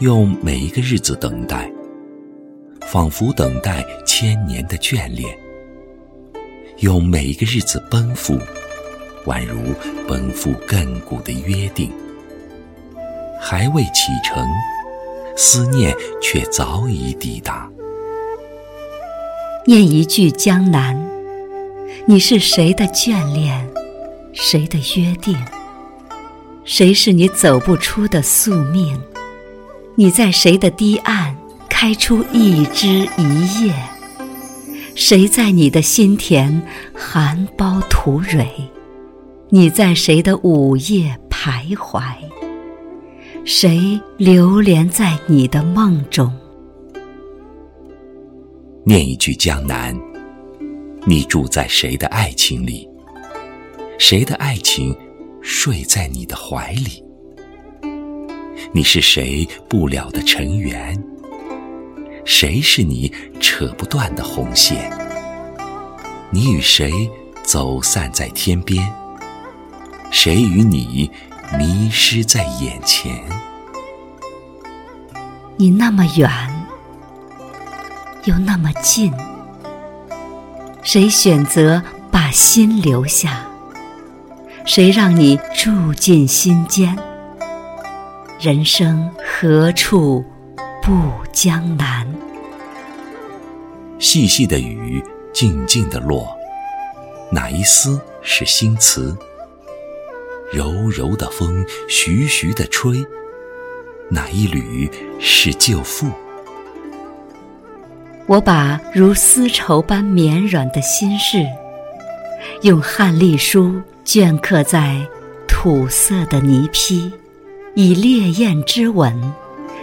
用每一个日子等待，仿佛等待千年的眷恋；用每一个日子奔赴，宛如奔赴亘古的约定。还未启程，思念却早已抵达。念一句江南，你是谁的眷恋，谁的约定？谁是你走不出的宿命？你在谁的堤岸开出一枝一叶？谁在你的心田含苞吐蕊？你在谁的午夜徘徊？谁流连在你的梦中？念一句江南，你住在谁的爱情里？谁的爱情睡在你的怀里？你是谁不了的尘缘？谁是你扯不断的红线？你与谁走散在天边？谁与你迷失在眼前？你那么远，又那么近，谁选择把心留下？谁让你住进心间？人生何处不江南？细细的雨，静静的落，哪一丝是新词？柔柔的风，徐徐的吹，哪一缕是旧赋？我把如丝绸般绵软的心事，用汉隶书镌刻在土色的泥坯。以烈焰之吻，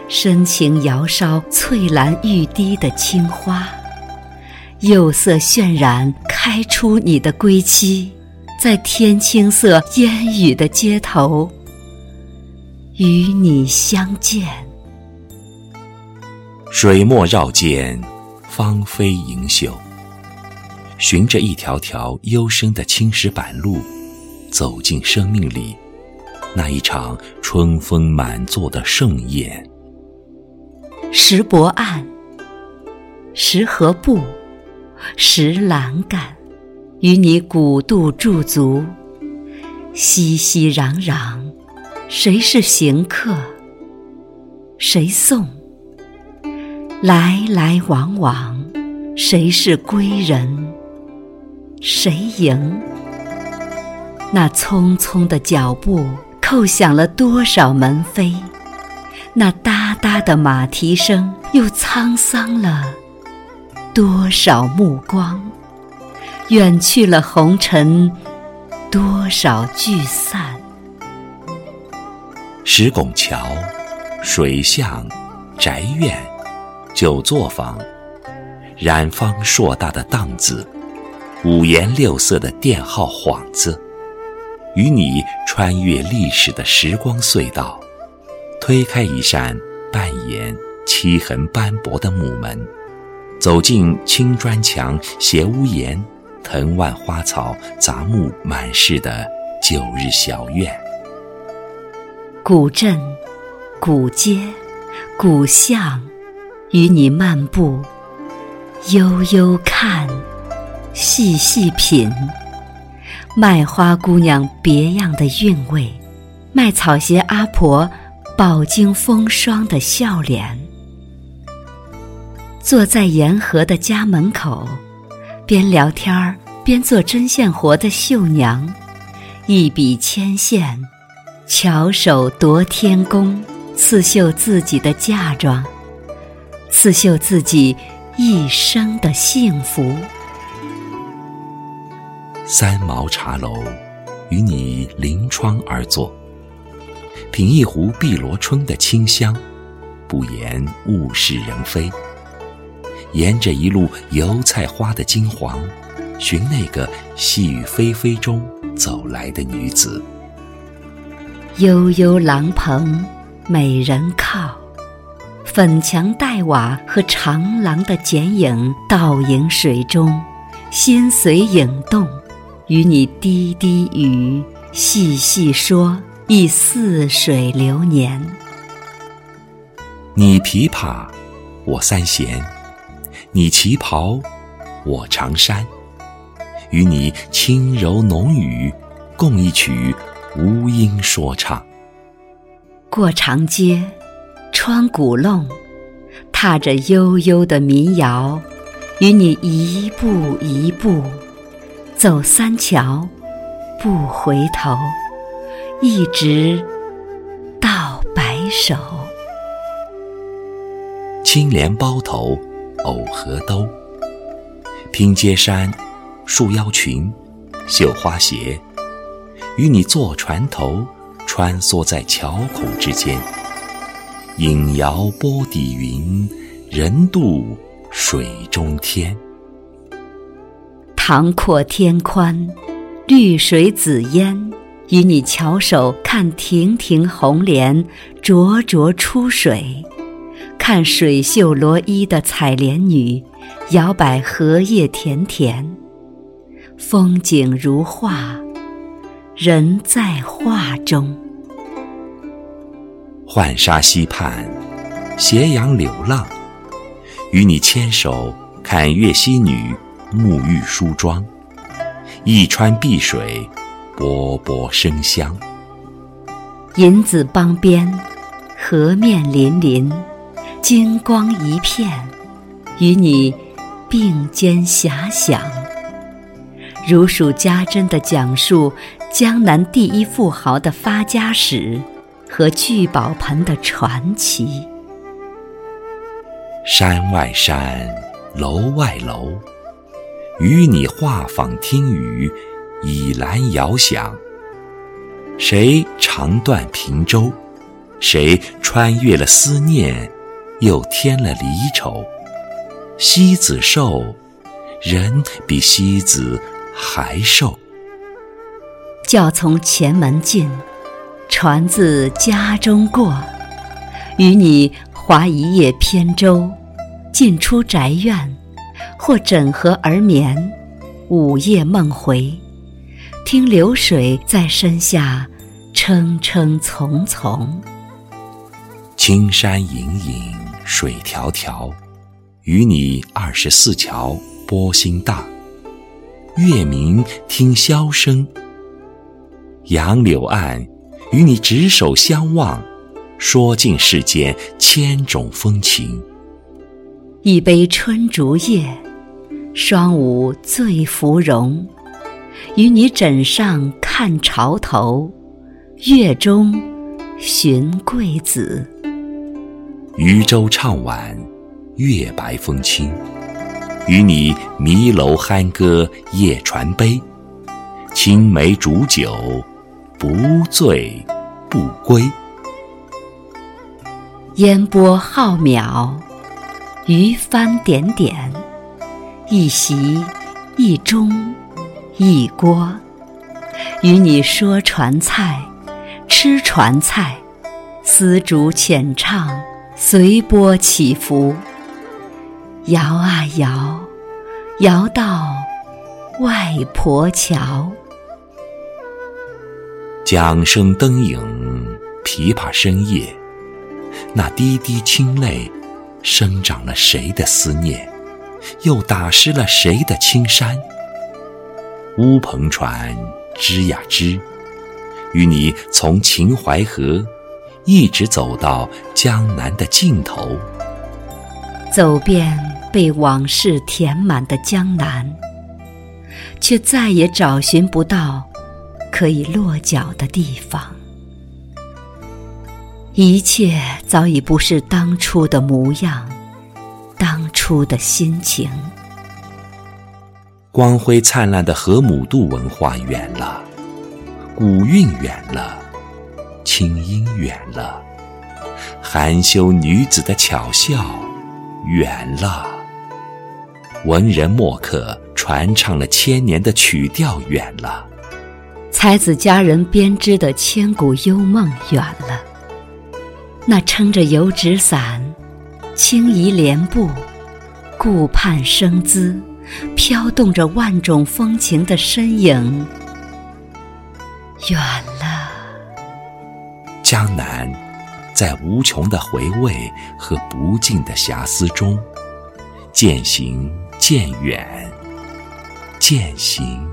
深情摇烧翠蓝欲滴的青花，釉色渲染开出你的归期，在天青色烟雨的街头，与你相见。水墨绕剑，芳菲盈袖，循着一条条幽深的青石板路，走进生命里。那一场春风满座的盛宴，石泊岸，石河步，石栏杆，与你古渡驻足，熙熙攘攘，谁是行客？谁送？来来往往，谁是归人？谁迎？那匆匆的脚步。叩响了多少门扉？那哒哒的马蹄声，又沧桑了多少目光？远去了红尘，多少聚散？石拱桥、水巷、宅院、九作坊，染坊硕大的档子，五颜六色的店号幌子。与你穿越历史的时光隧道，推开一扇半掩漆痕斑驳的木门，走进青砖墙、斜屋檐、藤蔓花草、杂木满室的旧日小院。古镇、古街、古巷，与你漫步，悠悠看，细细品。卖花姑娘别样的韵味，卖草鞋阿婆饱经风霜的笑脸。坐在沿河的家门口，边聊天儿边做针线活的绣娘，一笔牵线，巧手夺天工，刺绣自己的嫁妆，刺绣自己一生的幸福。三毛茶楼，与你临窗而坐，品一壶碧螺春的清香，不言物是人非。沿着一路油菜花的金黄，寻那个细雨霏霏中走来的女子。悠悠廊棚，美人靠，粉墙黛瓦和长廊的剪影倒影水中，心随影动。与你滴滴语，细细说，忆似水流年。你琵琶，我三弦；你旗袍，我长衫。与你轻柔浓语，共一曲无音说唱。过长街，穿古弄，踏着悠悠的民谣，与你一步一步走三桥，不回头，一直到白首。青莲包头，藕荷兜，拼接衫。束腰裙，绣花鞋，与你坐船头，穿梭在桥孔之间。影摇波底云，人渡水中天。塘阔天宽，绿水紫烟，与你翘首看亭亭红莲灼灼出水，看水袖罗衣的采莲女摇摆荷叶田田。风景如画，人在画中。浣纱溪畔，斜阳柳浪，与你牵手看月溪女沐浴梳妆，一川碧水，波波生香。银子帮边，河面粼粼，金光一片，与你并肩遐想。如数家珍地讲述江南第一富豪的发家史和聚宝盆的传奇。山外山，楼外楼，与你画舫听雨，倚栏遥想。谁长断平洲？谁穿越了思念，又添了离愁？西子瘦，人比西子。还瘦。轿从前门进，船自家中过。与你划一叶扁舟，进出宅院，或枕河而眠，午夜梦回，听流水在身下称称从从。青山隐隐水迢迢，与你二十四桥波心大。月明听箫声，杨柳岸，与你执手相望，说尽世间千种风情。一杯春竹叶，双舞醉芙蓉，与你枕上看潮头，月中寻桂子。渔舟唱晚，月白风清。与你迷楼酣歌夜传杯，青梅煮酒，不醉不归。烟波浩渺，鱼帆点点，一席一盅一锅，与你说传菜，吃传菜，丝竹浅唱，随波起伏。摇啊摇，摇到外婆桥。桨声灯影，琵琶声夜，那滴滴清泪，生长了谁的思念？又打湿了谁的青衫？乌篷船织呀织，与你从秦淮河一直走到江南的尽头。走遍被往事填满的江南，却再也找寻不到可以落脚的地方。一切早已不是当初的模样，当初的心情。光辉灿烂的河姆渡文化远了，古韵远了，清音远了，含羞女子的巧笑。远了，文人墨客传唱了千年的曲调远了，才子佳人编织的千古幽梦远了。那撑着油纸伞、轻移莲步、顾盼生姿、飘动着万种风情的身影远了。江南，在无穷的回味和不尽的遐思中，渐行渐远，渐行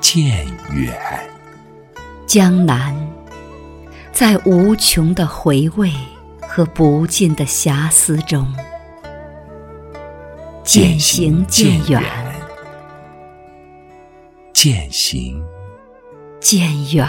渐远。江南，在无穷的回味和不尽的遐思中，渐行渐远，渐行渐远。